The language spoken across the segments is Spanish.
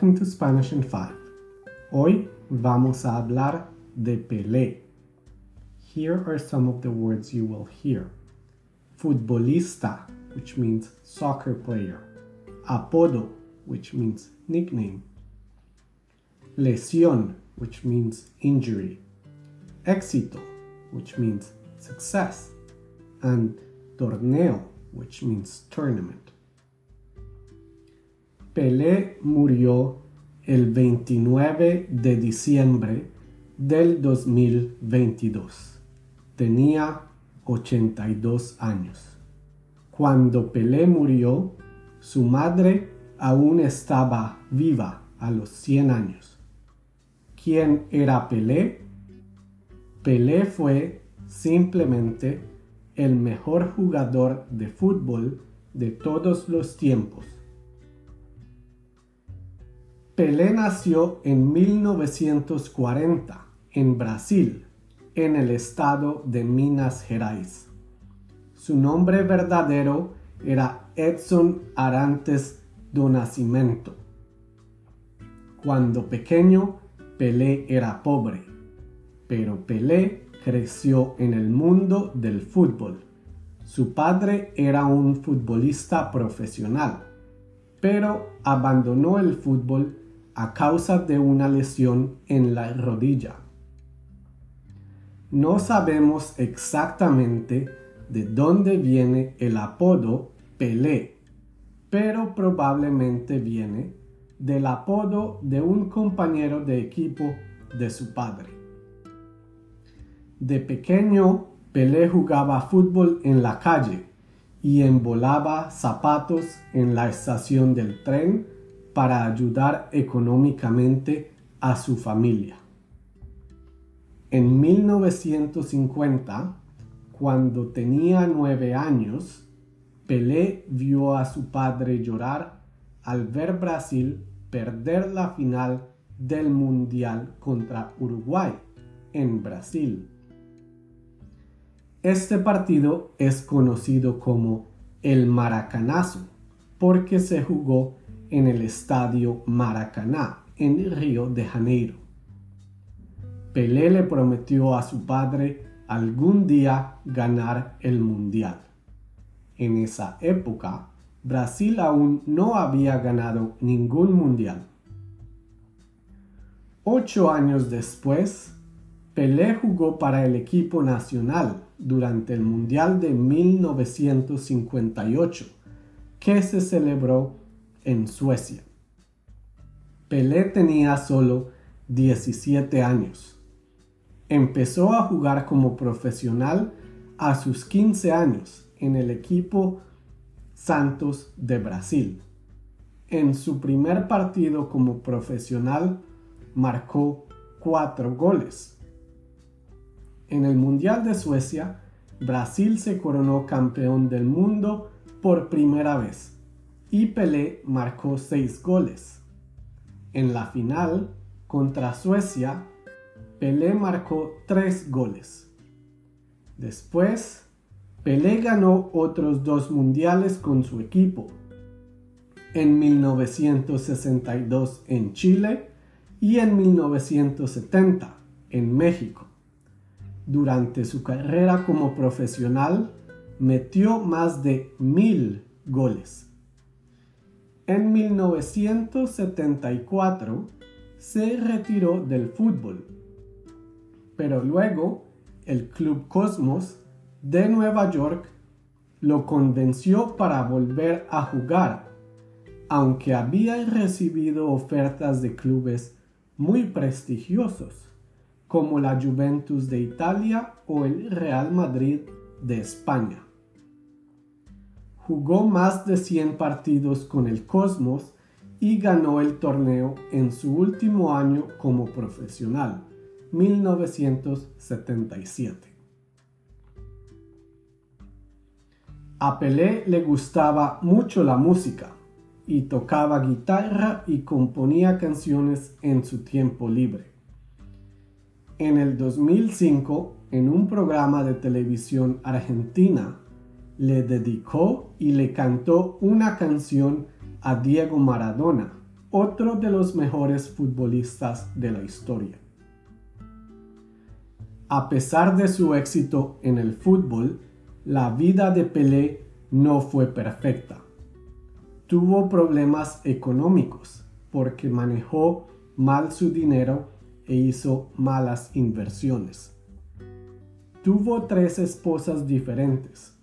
Welcome to Spanish in 5. Hoy vamos a hablar de Pelé. Here are some of the words you will hear. Futbolista, which means soccer player. Apodo, which means nickname. Lesión, which means injury. Éxito, which means success. And torneo, which means tournament. Pelé murió el 29 de diciembre del 2022. Tenía 82 años. Cuando Pelé murió, su madre aún estaba viva a los 100 años. ¿Quién era Pelé? Pelé fue simplemente el mejor jugador de fútbol de todos los tiempos Pelé nació en 1940 en Brasil, en el estado de Minas Gerais. Su nombre verdadero era Edson Arantes do Nascimento. Cuando pequeño, Pelé era pobre, pero Pelé creció en el mundo del fútbol. Su padre era un futbolista profesional, pero abandonó el fútbol a causa de una lesión en la rodilla. No sabemos exactamente de dónde viene el apodo Pelé, pero probablemente viene del apodo de un compañero de equipo de su padre. De pequeño, Pelé jugaba fútbol en la calle y embolaba zapatos en la estación del tren para ayudar económicamente a su familia. En 1950, cuando tenía nueve años, Pelé vio a su padre llorar al ver Brasil perder la final del Mundial contra Uruguay en Brasil. Este partido es conocido como el Maracanazo porque se jugó en el estadio Maracaná, en Río de Janeiro. Pelé le prometió a su padre algún día ganar el mundial. En esa época, Brasil aún no había ganado ningún mundial. Ocho años después, Pelé jugó para el equipo nacional durante el Mundial de 1958, que se celebró en Suecia. Pelé tenía solo 17 años. Empezó a jugar como profesional a sus 15 años en el equipo Santos de Brasil. En su primer partido como profesional marcó cuatro goles. En el Mundial de Suecia, Brasil se coronó campeón del mundo por primera vez y Pelé marcó seis goles. En la final contra Suecia, Pelé marcó tres goles. Después, Pelé ganó otros dos mundiales con su equipo. En 1962 en Chile y en 1970 en México. Durante su carrera como profesional, metió más de mil goles. En 1974 se retiró del fútbol, pero luego el Club Cosmos de Nueva York lo convenció para volver a jugar, aunque había recibido ofertas de clubes muy prestigiosos, como la Juventus de Italia o el Real Madrid de España. Jugó más de 100 partidos con el Cosmos y ganó el torneo en su último año como profesional, 1977. A Pelé le gustaba mucho la música y tocaba guitarra y componía canciones en su tiempo libre. En el 2005, en un programa de televisión argentina, le dedicó y le cantó una canción a Diego Maradona otro de los mejores futbolistas de la historia. A pesar de su éxito en el fútbol, la vida de Pelé no fue perfecta. Tuvo problemas económicos porque manejó mal su dinero e hizo malas inversiones. Tuvo tres esposas diferentes.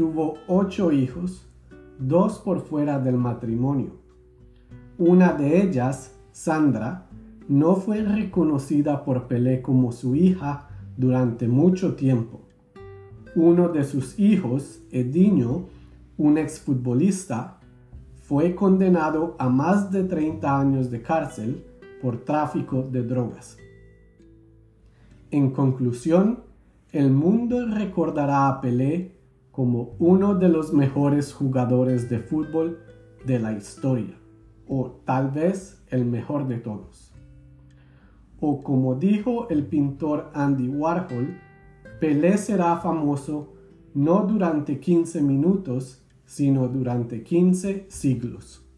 Tuvo ocho hijos, dos por fuera del matrimonio. Una de ellas, Sandra, no fue reconocida por Pelé como su hija durante mucho tiempo. Uno de sus hijos, Edinho, un exfutbolista, fue condenado a más de 30 años de cárcel por tráfico de drogas. En conclusión, el mundo recordará a Pelé como uno de los mejores jugadores de fútbol de la historia, o tal vez el mejor de todos. O como dijo el pintor Andy Warhol, Pelé será famoso no durante 15 minutos, sino durante 15 siglos.